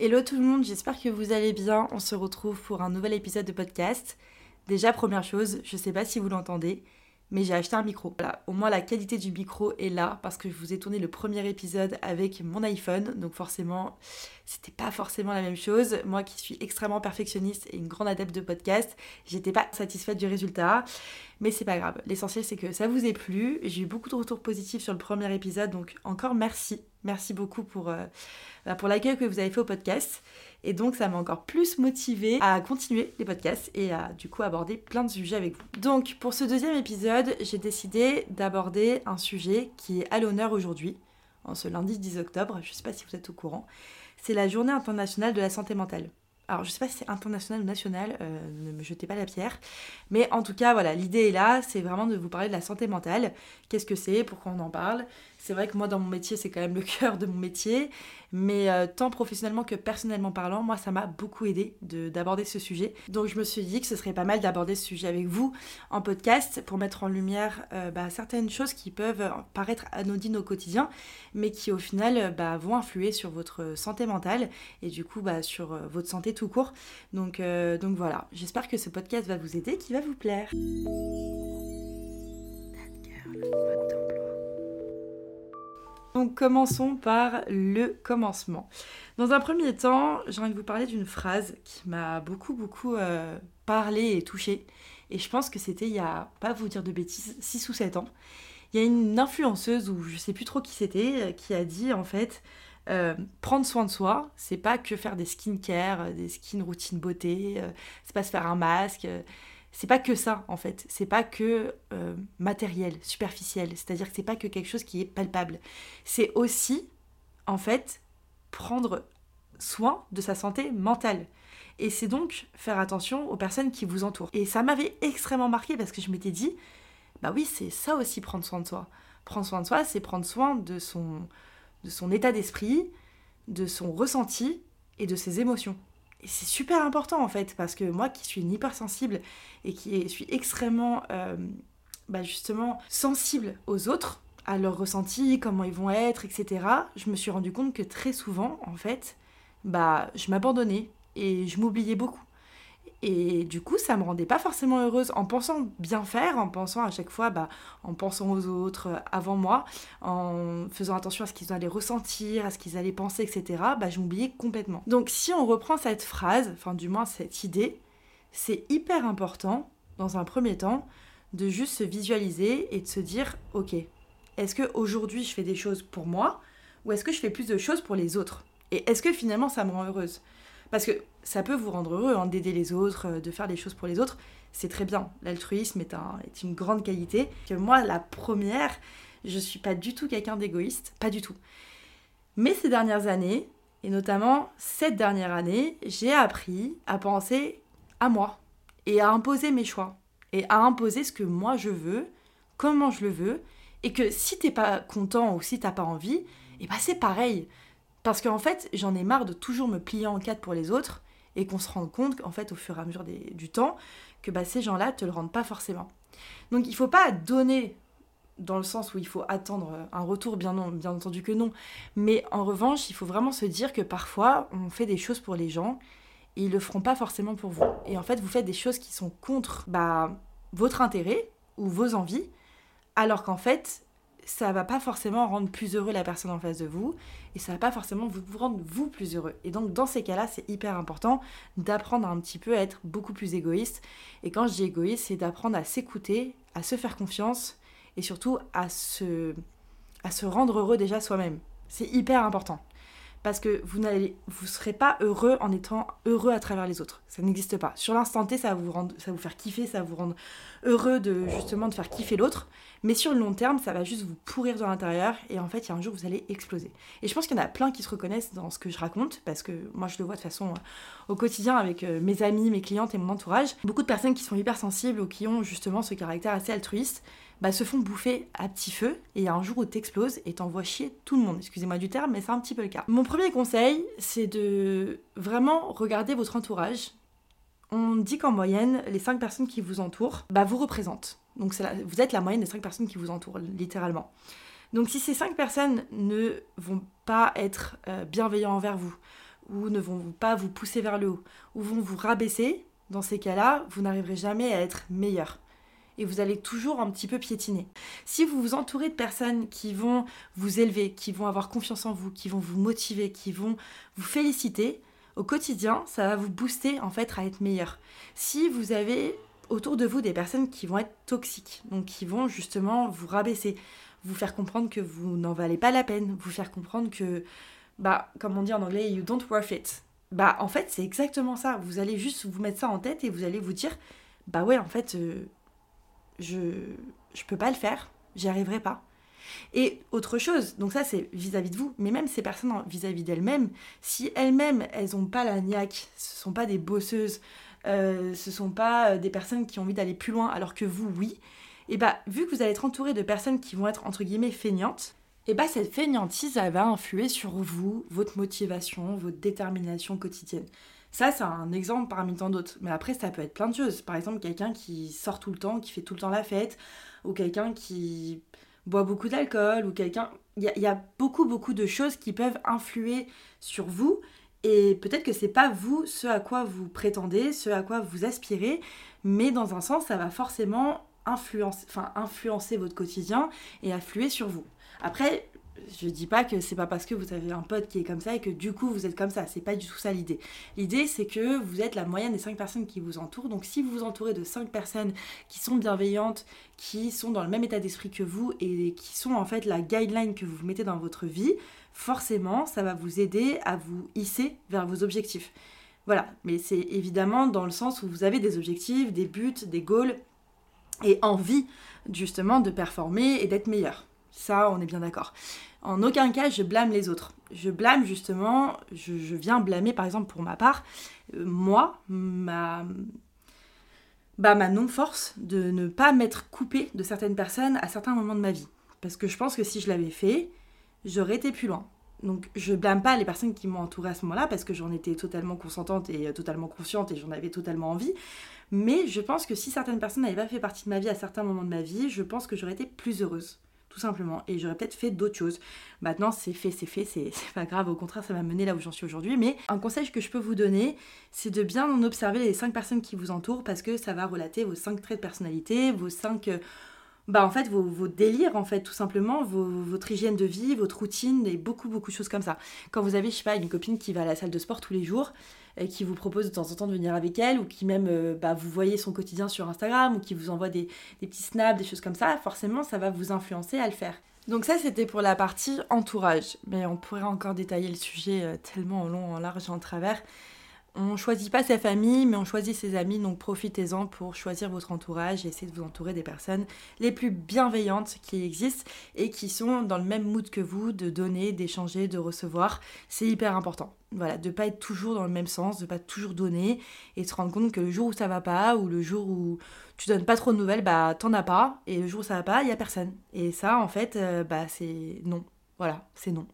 Hello tout le monde, j'espère que vous allez bien. On se retrouve pour un nouvel épisode de podcast. Déjà, première chose, je sais pas si vous l'entendez, mais j'ai acheté un micro. Voilà, au moins la qualité du micro est là parce que je vous ai tourné le premier épisode avec mon iPhone, donc forcément, c'était pas forcément la même chose. Moi qui suis extrêmement perfectionniste et une grande adepte de podcast, j'étais pas satisfaite du résultat, mais c'est pas grave. L'essentiel c'est que ça vous ait plu. J'ai eu beaucoup de retours positifs sur le premier épisode, donc encore merci. Merci beaucoup pour, euh, bah, pour l'accueil que vous avez fait au podcast. Et donc, ça m'a encore plus motivé à continuer les podcasts et à du coup aborder plein de sujets avec vous. Donc, pour ce deuxième épisode, j'ai décidé d'aborder un sujet qui est à l'honneur aujourd'hui, en ce lundi 10 octobre. Je ne sais pas si vous êtes au courant. C'est la journée internationale de la santé mentale. Alors, je ne sais pas si c'est international ou national, euh, ne me jetez pas la pierre. Mais en tout cas, voilà, l'idée est là, c'est vraiment de vous parler de la santé mentale. Qu'est-ce que c'est? Pourquoi on en parle? C'est vrai que moi, dans mon métier, c'est quand même le cœur de mon métier. Mais euh, tant professionnellement que personnellement parlant, moi, ça m'a beaucoup aidé d'aborder ce sujet. Donc, je me suis dit que ce serait pas mal d'aborder ce sujet avec vous en podcast pour mettre en lumière euh, bah, certaines choses qui peuvent paraître anodines au quotidien, mais qui au final bah, vont influer sur votre santé mentale et du coup bah, sur euh, votre santé tout court. Donc, donc voilà, j'espère que ce podcast va vous aider, qu'il va vous plaire. Donc commençons par le commencement. Dans un premier temps, j'ai envie de vous parler d'une phrase qui m'a beaucoup beaucoup euh, parlé et touchée. Et je pense que c'était il y a, pas vous dire de bêtises, 6 ou 7 ans. Il y a une influenceuse, ou je sais plus trop qui c'était, euh, qui a dit en fait euh, prendre soin de soi, c'est pas que faire des skincare, des skin routines beauté, c'est pas se faire un masque, c'est pas que ça en fait, c'est pas que euh, matériel, superficiel, c'est-à-dire que c'est pas que quelque chose qui est palpable. C'est aussi en fait prendre soin de sa santé mentale. Et c'est donc faire attention aux personnes qui vous entourent. Et ça m'avait extrêmement marqué parce que je m'étais dit, bah oui, c'est ça aussi prendre soin de soi. Prendre soin de soi, c'est prendre soin de son, de son état d'esprit, de son ressenti et de ses émotions. C'est super important en fait, parce que moi qui suis une hypersensible et qui suis extrêmement euh, bah, justement sensible aux autres, à leurs ressentis, comment ils vont être, etc., je me suis rendu compte que très souvent, en fait, bah, je m'abandonnais et je m'oubliais beaucoup. Et du coup, ça me rendait pas forcément heureuse en pensant bien faire, en pensant à chaque fois, bah, en pensant aux autres euh, avant moi, en faisant attention à ce qu'ils allaient ressentir, à ce qu'ils allaient penser, etc. Bah, je m'oubliais complètement. Donc, si on reprend cette phrase, enfin, du moins cette idée, c'est hyper important, dans un premier temps, de juste se visualiser et de se dire, ok, est-ce que aujourd'hui je fais des choses pour moi ou est-ce que je fais plus de choses pour les autres? Et est-ce que finalement ça me rend heureuse? Parce que ça peut vous rendre heureux hein, d'aider les autres, euh, de faire des choses pour les autres. C'est très bien. L'altruisme est, une grande qualité. Moi, la première, je suis pas du tout quelqu'un d'égoïste. Pas du tout. Mais ces dernières années, et notamment cette dernière année, j'ai appris à penser à moi et à imposer mes choix et à imposer ce que moi je veux, comment je le veux, et que si t'es pas content ou si t'as pas envie, et eh ben c'est pareil. Parce qu'en fait, j'en ai marre de toujours me plier en quatre pour les autres et qu'on se rende compte qu'en fait, au fur et à mesure du temps, que bah, ces gens-là te le rendent pas forcément. Donc il faut pas donner dans le sens où il faut attendre un retour, bien, bien entendu que non. Mais en revanche, il faut vraiment se dire que parfois, on fait des choses pour les gens et ils le feront pas forcément pour vous. Et en fait, vous faites des choses qui sont contre bah, votre intérêt ou vos envies, alors qu'en fait, ça va pas forcément rendre plus heureux la personne en face de vous et ça va pas forcément vous rendre vous plus heureux. Et donc dans ces cas-là, c'est hyper important d'apprendre un petit peu à être beaucoup plus égoïste. Et quand je dis égoïste, c'est d'apprendre à s'écouter, à se faire confiance et surtout à se, à se rendre heureux déjà soi-même. C'est hyper important parce que vous n'allez vous serez pas heureux en étant heureux à travers les autres. Ça n'existe pas. Sur l'instant T, ça va vous rendre, ça va vous faire kiffer, ça va vous rendre heureux de justement de faire kiffer l'autre, mais sur le long terme, ça va juste vous pourrir de l'intérieur et en fait, il y a un jour vous allez exploser. Et je pense qu'il y en a plein qui se reconnaissent dans ce que je raconte parce que moi je le vois de façon euh, au quotidien avec euh, mes amis, mes clientes et mon entourage. Beaucoup de personnes qui sont hypersensibles ou qui ont justement ce caractère assez altruiste bah, se font bouffer à petit feu et il y a un jour où t'exploses et t'envoies chier tout le monde. Excusez-moi du terme, mais c'est un petit peu le cas. Mon premier conseil, c'est de vraiment regarder votre entourage. On dit qu'en moyenne, les 5 personnes qui vous entourent bah, vous représentent. Donc vous êtes la moyenne des 5 personnes qui vous entourent, littéralement. Donc si ces 5 personnes ne vont pas être euh, bienveillants envers vous, ou ne vont pas vous pousser vers le haut, ou vont vous rabaisser, dans ces cas-là, vous n'arriverez jamais à être meilleur. Et vous allez toujours un petit peu piétiner. Si vous vous entourez de personnes qui vont vous élever, qui vont avoir confiance en vous, qui vont vous motiver, qui vont vous féliciter, au quotidien, ça va vous booster en fait à être meilleur. Si vous avez autour de vous des personnes qui vont être toxiques, donc qui vont justement vous rabaisser, vous faire comprendre que vous n'en valez pas la peine, vous faire comprendre que, bah, comme on dit en anglais, you don't worth it. Bah, en fait, c'est exactement ça. Vous allez juste vous mettre ça en tête et vous allez vous dire, bah ouais, en fait, euh, je, je peux pas le faire, j'y arriverai pas. Et autre chose, donc ça c'est vis-à-vis de vous, mais même ces personnes vis-à-vis d'elles-mêmes, si elles-mêmes elles n'ont pas la niaque, ce sont pas des bosseuses, euh, ce sont pas euh, des personnes qui ont envie d'aller plus loin alors que vous oui, et bah vu que vous allez être entouré de personnes qui vont être entre guillemets feignantes, et bah cette feignantise elle va influer sur vous, votre motivation, votre détermination quotidienne. Ça, c'est un exemple parmi tant d'autres. Mais après, ça peut être plein de choses. Par exemple, quelqu'un qui sort tout le temps, qui fait tout le temps la fête, ou quelqu'un qui boit beaucoup d'alcool, ou quelqu'un... Il y, a beaucoup, beaucoup de choses qui peuvent influer sur vous. Et peut-être que c'est pas vous ce à quoi vous prétendez, ce à quoi vous aspirez, mais dans un sens, ça va forcément influencer, enfin, influencer votre quotidien et affluer sur vous. Après, je dis pas que c'est pas parce que vous avez un pote qui est comme ça et que du coup vous êtes comme ça. C'est pas du tout ça l'idée. L'idée c'est que vous êtes la moyenne des 5 personnes qui vous entourent. Donc si vous vous entourez de 5 personnes qui sont bienveillantes, qui sont dans le même état d'esprit que vous et qui sont en fait la guideline que vous mettez dans votre vie, forcément ça va vous aider à vous hisser vers vos objectifs. Voilà, mais c'est évidemment dans le sens où vous avez des objectifs, des buts, des goals et envie justement de performer et d'être meilleur. Ça, on est bien d'accord. En aucun cas, je blâme les autres. Je blâme justement, je, viens blâmer par exemple pour ma part, euh, moi, ma, bah, ma non-force de ne pas m'être coupée de certaines personnes à certains moments de ma vie. Parce que je pense que si je l'avais fait, j'aurais été plus loin. Donc je blâme pas les personnes qui m'ont entourée à ce moment-là parce que j'en étais totalement consentante et euh, totalement consciente et j'en avais totalement envie. Mais je pense que si certaines personnes n'avaient pas fait partie de ma vie à certains moments de ma vie, je pense que j'aurais été plus heureuse tout simplement. Et j'aurais peut-être fait d'autres choses. Maintenant, c'est fait, c'est fait, c'est pas grave, au contraire, ça m'a mené là où j'en suis aujourd'hui. Mais un conseil que je peux vous donner, c'est de bien observer les cinq personnes qui vous entourent parce que ça va relater vos cinq traits de personnalité, vos cinq euh, bah en fait vos, délires en fait tout simplement votre hygiène de vie votre routine et beaucoup beaucoup de choses comme ça. Quand vous avez je sais pas une copine qui va à la salle de sport tous les jours qui vous propose de temps en temps de venir avec elle ou qui même euh, bah, vous voyez son quotidien sur Instagram ou qui vous envoie des, des petits snaps des choses comme ça forcément ça va vous influencer à le faire. Donc ça c'était pour la partie entourage. Mais on pourrait encore détailler le sujet euh, tellement en long en large et en travers on choisit pas sa famille, mais on choisit ses amis, donc profitez-en pour choisir votre entourage et essayez de vous entourer des personnes les plus bienveillantes qui existent et qui sont dans le même mood que vous, de donner, d'échanger, de recevoir. C'est hyper important. Voilà, de pas être toujours dans le même sens, de pas toujours donner et se rendre compte que le jour où ça va pas ou le jour où tu donnes pas trop de nouvelles, bah t'en as pas et le jour où ça va pas, il y a personne. Et ça, en fait, euh, bah c'est non. Voilà, c'est non.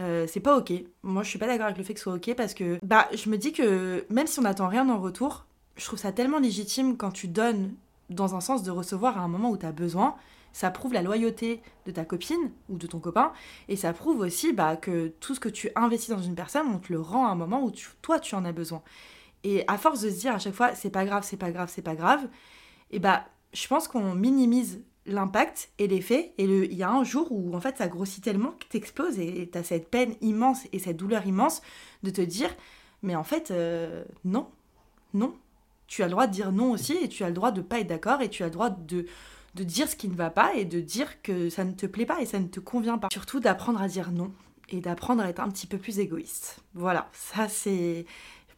Euh, c'est pas ok. Moi, je suis pas d'accord avec le fait que ce soit ok parce que bah, je me dis que même si on n'attend rien en retour, je trouve ça tellement légitime quand tu donnes dans un sens de recevoir à un moment où tu as besoin. Ça prouve la loyauté de ta copine ou de ton copain et ça prouve aussi bah, que tout ce que tu investis dans une personne, on te le rend à un moment où toi tu en as besoin. Et à force de se dire à chaque fois c'est pas grave, c'est pas grave, c'est pas grave, et bah je pense qu'on minimise l'impact et l'effet. Et il y a un jour où en fait ça grossit tellement que t'exploses et t'as cette peine immense et cette douleur immense de te dire mais en fait euh, non, non. Tu as le droit de dire non aussi et tu as le droit de pas être d'accord et tu as le droit de, de dire ce qui ne va pas et de dire que ça ne te plaît pas et ça ne te convient pas. Surtout d'apprendre à dire non et d'apprendre à être un petit peu plus égoïste. Voilà, ça c'est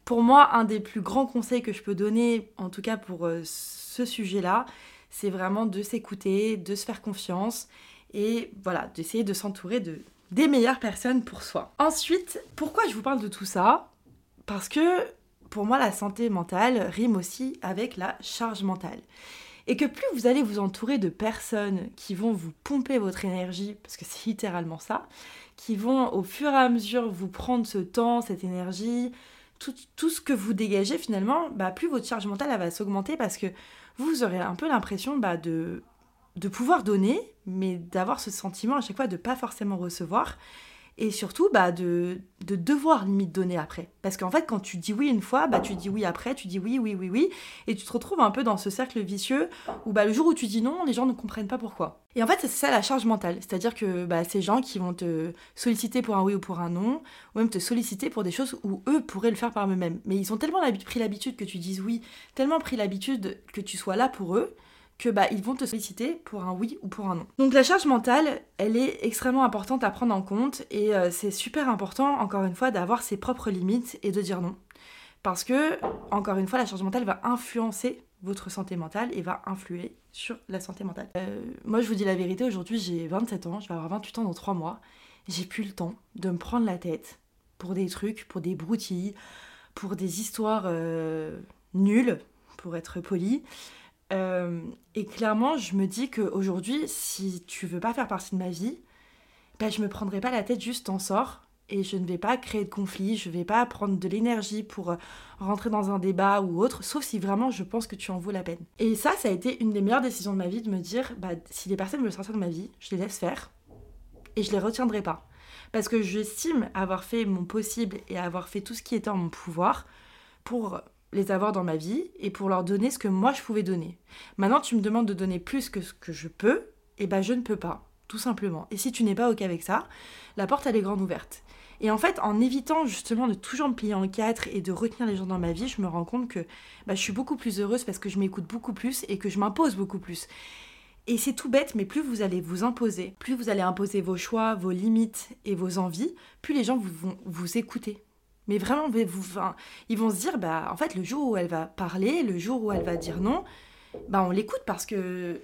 pour moi un des plus grands conseils que je peux donner, en tout cas pour euh, ce sujet-là, c'est vraiment de s'écouter, de se faire confiance et voilà, d'essayer de s'entourer de des meilleures personnes pour soi. Ensuite, pourquoi je vous parle de tout ça? Parce que pour moi, la santé mentale rime aussi avec la charge mentale. Et que plus vous allez vous entourer de personnes qui vont vous pomper votre énergie, parce que c'est littéralement ça, qui vont au fur et à mesure vous prendre ce temps, cette énergie, tout, ce que vous dégagez finalement, bah, plus votre charge mentale va s'augmenter parce que vous aurez un peu l'impression bah, de, de pouvoir donner, mais d'avoir ce sentiment à chaque fois de pas forcément recevoir. Et surtout bah, de, de devoir limite donner après. Parce qu'en fait, quand tu dis oui une fois, bah, tu dis oui après, tu dis oui, oui, oui, oui, et tu te retrouves un peu dans ce cercle vicieux où bah, le jour où tu dis non, les gens ne comprennent pas pourquoi. Et en fait, c'est ça la charge mentale, c'est-à-dire que bah, ces gens qui vont te solliciter pour un oui ou pour un non, ou même te solliciter pour des choses où eux pourraient le faire par eux-mêmes. Mais ils ont tellement pris l'habitude que tu dises oui, tellement pris l'habitude que tu sois là pour eux, que bah, ils vont te solliciter pour un oui ou pour un non. Donc la charge mentale, elle est extrêmement importante à prendre en compte et euh, c'est super important, encore une fois, d'avoir ses propres limites et de dire non. Parce que, encore une fois, la charge mentale va influencer votre santé mentale et va influer sur la santé mentale. Euh, moi, je vous dis la vérité, aujourd'hui j'ai 27 ans, je vais avoir 28 ans dans 3 mois. J'ai plus le temps de me prendre la tête pour des trucs, pour des broutilles, pour des histoires euh, nulles, pour être poli. Euh, et clairement, je me dis qu'aujourd'hui, si tu veux pas faire partie de ma vie, ben, je me prendrai pas la tête juste en sort et je ne vais pas créer de conflit, je vais pas prendre de l'énergie pour euh, rentrer dans un débat ou autre, sauf si vraiment je pense que tu en vaux la peine. Et ça, ça a été une des meilleures décisions de ma vie de me dire, bah, si les personnes veulent sortir de ma vie, je les laisse faire et je les retiendrai pas. Parce que j'estime avoir fait mon possible et avoir fait tout ce qui était en mon pouvoir pour les avoir dans ma vie et pour leur donner ce que moi je pouvais donner. Maintenant, tu me demandes de donner plus que ce que je peux, et ben je ne peux pas, tout simplement. Et si tu n'es pas OK avec ça, la porte elle est grande ouverte. Et en fait, en évitant justement de toujours me plier en quatre et de retenir les gens dans ma vie, je me rends compte que bah, je suis beaucoup plus heureuse parce que je m'écoute beaucoup plus et que je m'impose beaucoup plus. Et c'est tout bête, mais plus vous allez vous imposer, plus vous allez imposer vos choix, vos limites et vos envies, plus les gens vont vous écouter. Mais vraiment, vous, ils vont se dire, bah, en fait, le jour où elle va parler, le jour où elle va dire non, bah, on l'écoute parce que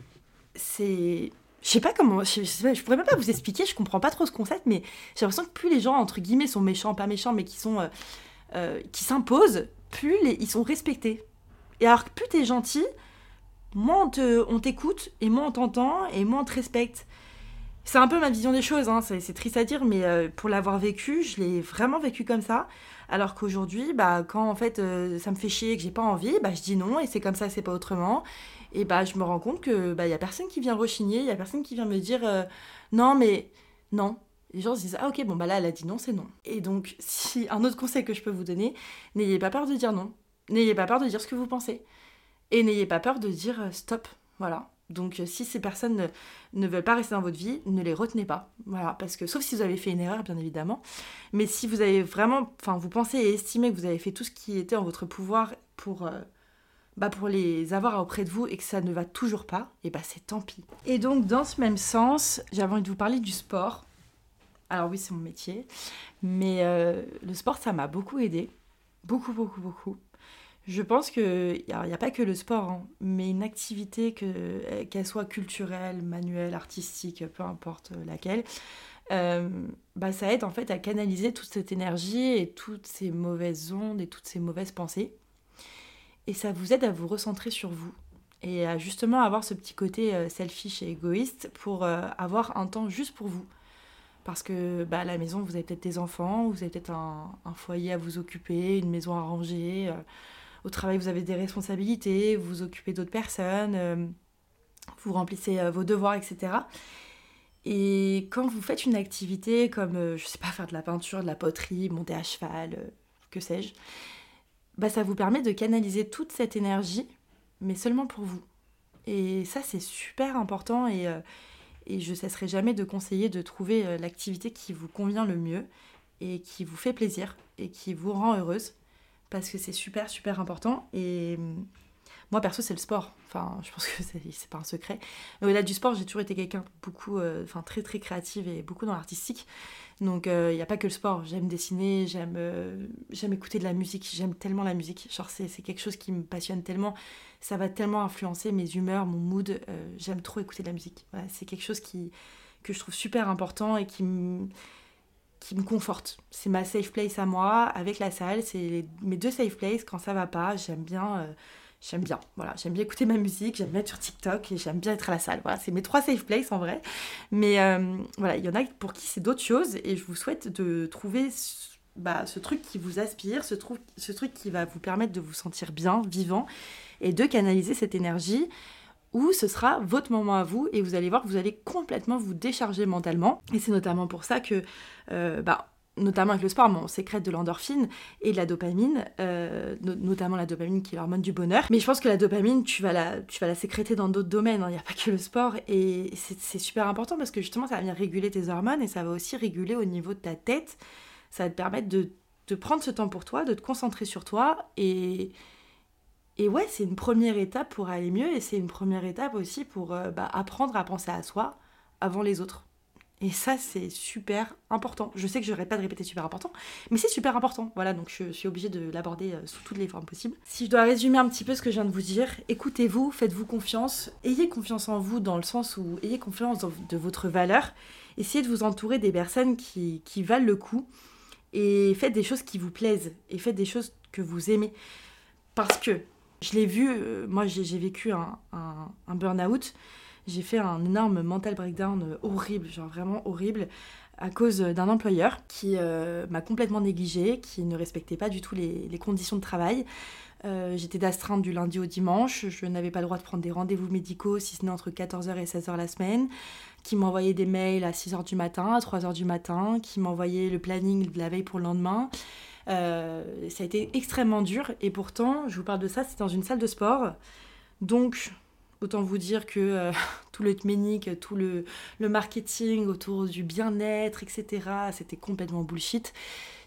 c'est. Je sais pas comment. Je, pourrais même pas vous expliquer, je comprends pas trop ce concept, mais j'ai l'impression que plus les gens, entre guillemets, sont méchants, pas méchants, mais qui sont. Euh, euh, qui s'imposent, plus les, ils sont respectés. Et alors que plus t'es gentil, moins on t'écoute, et moins on t'entend, et moins on te respecte. C'est un peu ma vision des choses, hein. c'est triste à dire, mais euh, pour l'avoir vécu, je l'ai vraiment vécu comme ça. Alors qu'aujourd'hui, bah, quand en fait euh, ça me fait chier et que j'ai pas envie, bah, je dis non et c'est comme ça, c'est pas autrement. Et bah, je me rends compte que bah, y a personne qui vient rechigner, il y a personne qui vient me dire euh, non, mais non. Les gens se disent ah ok, bon bah là elle a dit non, c'est non. Et donc, si un autre conseil que je peux vous donner, n'ayez pas peur de dire non. N'ayez pas peur de dire ce que vous pensez. Et n'ayez pas peur de dire stop. Voilà. Donc euh, si ces personnes ne, veulent pas rester dans votre vie, ne les retenez pas. Voilà, parce que sauf si vous avez fait une erreur, bien évidemment. Mais si vous avez vraiment, enfin, vous pensez et estimez que vous avez fait tout ce qui était en votre pouvoir pour, euh, bah, pour les avoir auprès de vous et que ça ne va toujours pas, et bah c'est tant pis. Et donc dans ce même sens, j'avais envie de vous parler du sport. Alors oui, c'est mon métier, mais euh, le sport, ça m'a beaucoup aidé, beaucoup, beaucoup, beaucoup. Je pense qu'il n'y a, pas que le sport, hein, mais une activité, que, qu'elle soit culturelle, manuelle, artistique, peu importe laquelle, euh, bah ça aide en fait à canaliser toute cette énergie et toutes ces mauvaises ondes et toutes ces mauvaises pensées. Et ça vous aide à vous recentrer sur vous et à justement avoir ce petit côté euh, selfish et égoïste pour euh, avoir un temps juste pour vous. Parce que bah, à la maison, vous avez peut-être des enfants, vous avez peut-être un foyer à vous occuper, une maison à ranger au travail, vous avez des responsabilités, vous vous occupez d'autres personnes, euh, vous remplissez euh, vos devoirs, etc. Et quand vous faites une activité comme, euh, je sais pas, faire de la peinture, de la poterie, monter à cheval, que sais-je, bah, ça vous permet de canaliser toute cette énergie, mais seulement pour vous. Et ça, c'est super important et, et je cesserai jamais de conseiller de trouver l'activité qui vous convient le mieux et qui vous fait plaisir et qui vous rend heureuse parce que c'est super, super important. Et hum, moi, perso, c'est le sport. Enfin, je pense que c'est pas un secret. Mais au-delà du sport, j'ai toujours été quelqu'un beaucoup, euh, enfin, très, très créative et beaucoup dans l'artistique. Donc, il euh, n'y a pas que le sport. J'aime dessiner, j'aime euh, j'aime écouter de la musique. J'aime tellement la musique. Genre, c'est quelque chose qui me passionne tellement. Ça va tellement influencer mes humeurs, mon mood. j'aime trop écouter de la musique. C'est quelque chose qui, que je trouve super important et qui me qui me conforte. C'est ma safe place à moi avec la salle. C'est mes deux safe places. Quand ça va pas, j'aime bien. Euh, j'aime bien. Voilà, j'aime bien écouter ma musique, j'aime bien être sur TikTok et j'aime bien être à la salle. Voilà, c'est mes trois safe places en vrai. Mais euh, voilà, il y en a pour qui c'est d'autres choses et je vous souhaite de trouver bah, ce truc qui vous aspire, ce, ce truc qui va vous permettre de vous sentir bien, vivant et de canaliser cette énergie ou ce sera votre moment à vous et vous allez voir que vous allez complètement vous décharger mentalement. Et c'est notamment pour ça que, euh, bah, notamment avec le sport, on sécrète de l'endorphine et de la dopamine, euh, notamment la dopamine qui est l'hormone du bonheur. Mais je pense que la dopamine, tu vas la, tu vas la sécréter dans d'autres domaines, hein. il n'y a pas que le sport. Et c'est super important parce que justement, ça va venir réguler tes hormones et ça va aussi réguler au niveau de ta tête. Ça va te permettre de, de prendre ce temps pour toi, de te concentrer sur toi et et ouais, c'est une première étape pour aller mieux et c'est une première étape aussi pour euh, bah, apprendre à penser à soi avant les autres. Et ça, c'est super important. Je sais que je n'arrête pas de répéter super important, mais c'est super important. Voilà, donc je suis obligée de l'aborder euh, sous toutes les formes possibles. Si je dois résumer un petit peu ce que je viens de vous dire, écoutez-vous, faites-vous confiance, ayez confiance en vous dans le sens où ayez confiance de votre valeur, essayez de vous entourer des personnes qui, qui valent le coup et faites des choses qui vous plaisent et faites des choses que vous aimez. Parce que je l'ai vu, euh, moi j'ai vécu un, burn-out, j'ai fait un énorme mental breakdown euh, horrible, genre vraiment horrible, à cause d'un employeur qui euh, m'a complètement négligée, qui ne respectait pas du tout les, les conditions de travail. J'étais d'astreinte du lundi au dimanche, je n'avais pas le droit de prendre des rendez-vous médicaux si ce n'est entre 14h et 16h la semaine, qui m'envoyait des mails à 6h du matin, à 3h du matin, qui m'envoyait le planning de la veille pour le lendemain. Euh, ça a été extrêmement dur et pourtant, je vous parle de ça, c'est dans une salle de sport. Donc, autant vous dire que euh, tout le tménique, tout le, le, marketing autour du bien-être, etc., c'était complètement bullshit.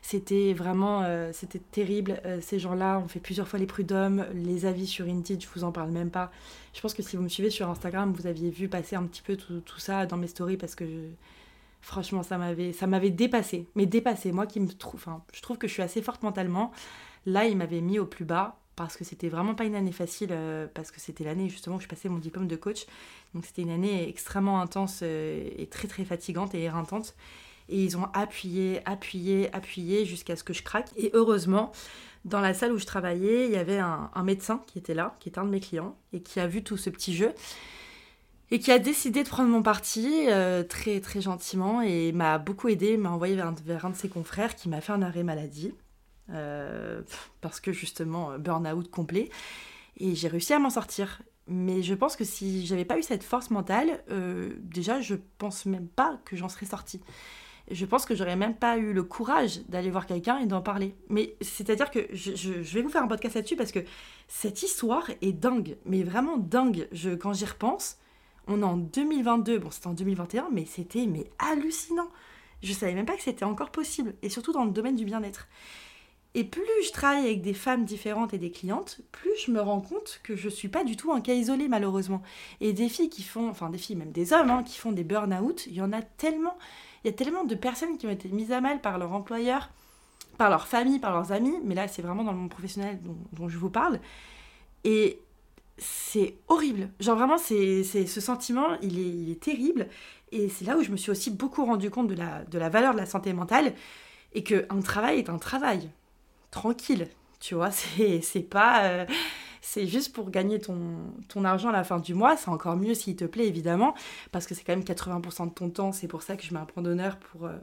C'était vraiment, euh, c'était terrible. ces gens-là ont fait plusieurs fois les prud'hommes, les avis sur Indeed, je vous en parle même pas. Je pense que si vous me suivez sur Instagram, vous aviez vu passer un petit peu tout, tout ça dans mes stories parce que je, Franchement, ça m'avait, ça m'avait dépassé. Mais dépassé, moi qui me trouve, enfin, je trouve que je suis assez forte mentalement. Là, il m'avait mis au plus bas parce que c'était vraiment pas une année facile, euh, parce que c'était l'année justement où je passais mon diplôme de coach. Donc c'était une année extrêmement intense euh, et très très fatigante et éreintante. Et ils ont appuyé, appuyé, appuyé jusqu'à ce que je craque. Et heureusement, dans la salle où je travaillais, il y avait un, médecin qui était là, qui était un de mes clients, et qui a vu tout ce petit jeu et qui a décidé de prendre mon parti euh, très très gentiment et m'a beaucoup aidé, m'a envoyé vers, un de ses confrères qui m'a fait un arrêt maladie euh, parce que justement burn-out complet et j'ai réussi à m'en sortir. Mais je pense que si j'avais pas eu cette force mentale, euh, déjà je pense même pas que j'en serais sortie. Je pense que j'aurais même pas eu le courage d'aller voir quelqu'un et d'en parler. Mais c'est-à-dire que je, je, vais vous faire un podcast là-dessus parce que cette histoire est dingue, mais vraiment dingue. Je, quand j'y repense, on est en 2022, bon c'était en 2021, mais c'était mais hallucinant. Je savais même pas que c'était encore possible, et surtout dans le domaine du bien-être. Et plus je travaille avec des femmes différentes et des clientes, plus je me rends compte que je suis pas du tout un cas isolé malheureusement. Et des filles qui font, enfin des filles, même des hommes, hein, qui font des burn-out, il y en a tellement. Il y a tellement de personnes qui ont été mises à mal par leur employeur, par leur famille, par leurs amis, mais là c'est vraiment dans le monde professionnel dont, dont je vous parle. Et c'est horrible. Genre vraiment, c'est, ce sentiment, il est, il est terrible. Et c'est là où je me suis aussi beaucoup rendu compte de la, de la valeur de la santé mentale et qu'un travail est un travail. Tranquille, tu vois, c'est, pas... Euh, c'est juste pour gagner ton, ton argent à la fin du mois. C'est encore mieux s'il te plaît, évidemment, parce que c'est quand même 80% de ton temps. C'est pour ça que je mets un point d'honneur pour... Euh,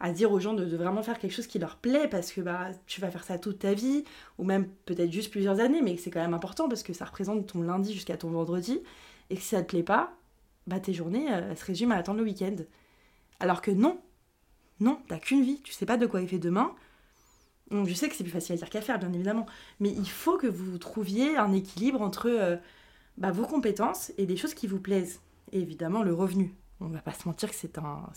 à dire aux gens de, vraiment faire quelque chose qui leur plaît parce que bah, tu vas faire ça toute ta vie ou même peut-être juste plusieurs années mais c'est quand même important parce que ça représente ton lundi jusqu'à ton vendredi et que si ça te plaît pas, bah tes journées euh, elles se résument à attendre le week-end. Alors que non, non, t'as qu'une vie, tu sais pas de quoi il fait demain. Donc je sais que c'est plus facile à dire qu'à faire bien évidemment, mais il faut que vous trouviez un équilibre entre euh, bah, vos compétences et des choses qui vous plaisent. Et évidemment le revenu, on va pas se mentir que c'est un,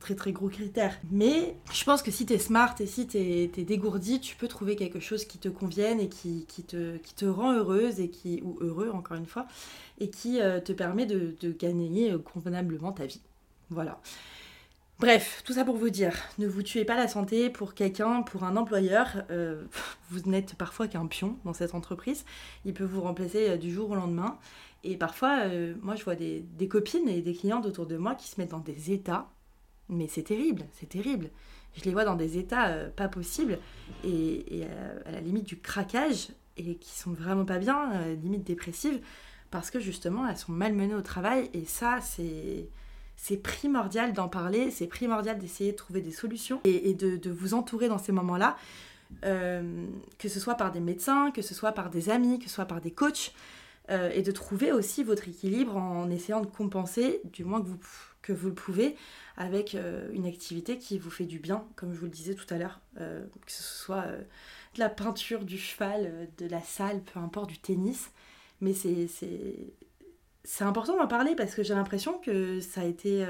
très très gros critère. Mais je pense que si tu es smart et si tu es, dégourdi, tu peux trouver quelque chose qui te convienne et qui, te, rend heureuse et qui, ou heureux encore une fois, et qui euh, te permet de, gagner convenablement ta vie. Voilà. Bref, tout ça pour vous dire, ne vous tuez pas la santé pour quelqu'un, pour un employeur. Euh, vous n'êtes parfois qu'un pion dans cette entreprise. Il peut vous remplacer euh, du jour au lendemain. Et parfois, euh, moi, je vois des, copines et des clientes autour de moi qui se mettent dans des états, mais c'est terrible, c'est terrible. Je les vois dans des états euh, pas possibles et, à, la limite du craquage et qui sont vraiment pas bien, euh, limite dépressives, parce que justement, elles sont malmenées au travail et ça, c'est c'est primordial d'en parler, c'est primordial d'essayer de trouver des solutions et, de, vous entourer dans ces moments-là, que ce soit par des médecins, que ce soit par des amis, que ce soit par des coachs. Euh, et de trouver aussi votre équilibre en essayant de compenser, du moins que vous, que vous le pouvez, avec euh, une activité qui vous fait du bien, comme je vous le disais tout à l'heure, euh, que ce soit de la peinture, du cheval, de la salle, peu importe, du tennis. Mais c'est, c'est, important d'en parler parce que j'ai l'impression que ça a été...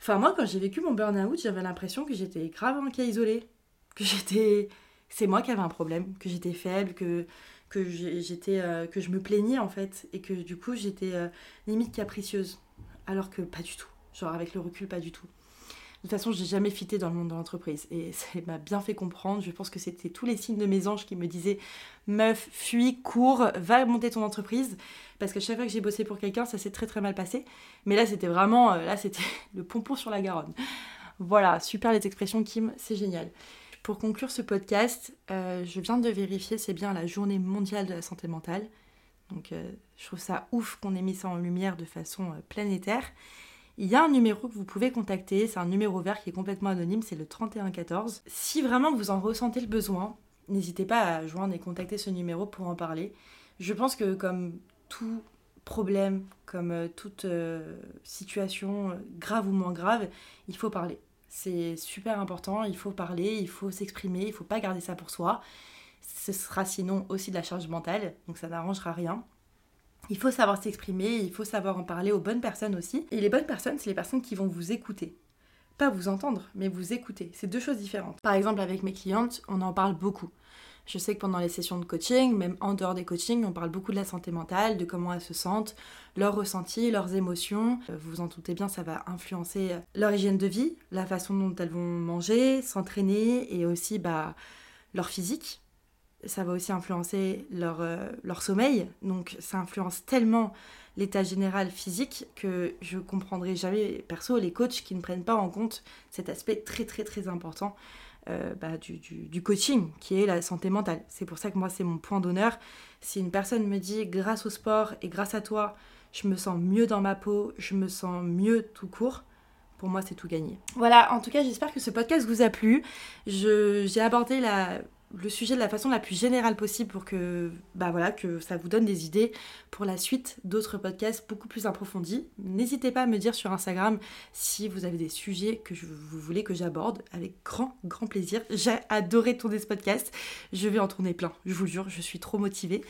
Enfin moi, quand j'ai vécu mon burn-out, j'avais l'impression que j'étais grave en cas isolé, que j'étais... C'est moi qui avais un problème, que j'étais faible, que que j'étais euh, que je me plaignais en fait et que du coup j'étais euh, limite capricieuse. Alors que pas du tout. Genre avec le recul pas du tout. De toute façon j'ai jamais fité dans le monde de l'entreprise. Et ça m'a bien fait comprendre. Je pense que c'était tous les signes de mes anges qui me disaient meuf fuis cours va monter ton entreprise. Parce que chaque fois que j'ai bossé pour quelqu'un ça s'est très très mal passé. Mais là c'était vraiment euh, là c'était le pompon sur la Garonne. Voilà super les expressions Kim c'est génial pour conclure ce podcast, euh, je viens de vérifier, c'est bien la journée mondiale de la santé mentale. Donc euh, je trouve ça ouf qu'on ait mis ça en lumière de façon euh, planétaire. Il y a un numéro que vous pouvez contacter, c'est un numéro vert qui est complètement anonyme, c'est le 3114. Si vraiment vous en ressentez le besoin, n'hésitez pas à joindre et contacter ce numéro pour en parler. Je pense que comme tout problème, comme toute situation grave ou moins grave, il faut parler. C'est super important, il faut parler, il faut s'exprimer, il faut pas garder ça pour soi. Ce sera sinon aussi de la charge mentale, donc ça n'arrangera rien. Il faut savoir s'exprimer, il faut savoir en parler aux bonnes personnes aussi. Et les bonnes personnes, c'est les personnes qui vont vous écouter. Pas vous entendre, mais vous écouter. C'est deux choses différentes. Par exemple, avec mes clientes, on en parle beaucoup. Je sais que pendant les sessions de coaching, même en dehors des coachings, on parle beaucoup de la santé mentale, de comment elles se sentent, leurs ressentis, leurs émotions. Euh, vous vous en doutez bien, ça va influencer euh, leur hygiène de vie, la façon dont elles vont manger, s'entraîner et aussi bah, leur physique. Ça va aussi influencer leur, euh, leur sommeil. Donc ça influence tellement l'état général physique que je comprendrai jamais, perso, les coachs qui ne prennent pas en compte cet aspect très très très important euh, bah, du, coaching, qui est la santé mentale. C'est pour ça que moi, c'est mon point d'honneur. Si une personne me dit, grâce au sport et grâce à toi, je me sens mieux dans ma peau, je me sens mieux tout court, pour moi, c'est tout gagné. Voilà, en tout cas, j'espère que ce podcast vous a plu. J'ai abordé la, le sujet de la façon la plus générale possible pour que, bah voilà, que ça vous donne des idées pour la suite d'autres podcasts beaucoup plus approfondis. N'hésitez pas à me dire sur Instagram si vous avez des sujets que vous voulez que j'aborde avec grand, grand plaisir. J'ai adoré tourner ce podcast. Je vais en tourner plein, je vous le jure, je suis trop motivée.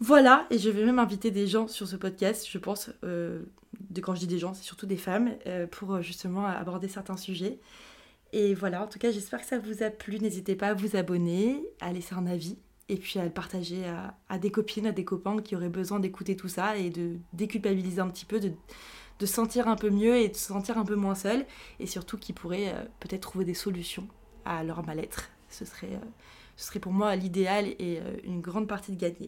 Voilà, et je vais même inviter des gens sur ce podcast, je pense, euh, de, quand je dis des gens, c'est surtout des femmes, euh, pour euh, justement aborder certains sujets. Et voilà, en tout cas, j'espère que ça vous a plu. N'hésitez pas à vous abonner, à laisser un avis et puis à le partager à, des copines, à des copains qui auraient besoin d'écouter tout ça et de déculpabiliser un petit peu, de, de sentir un peu mieux et de se sentir un peu moins seul et surtout qui pourraient euh, peut-être trouver des solutions à leur mal-être. Ce serait, euh, pour moi l'idéal et euh, une grande partie de gagner.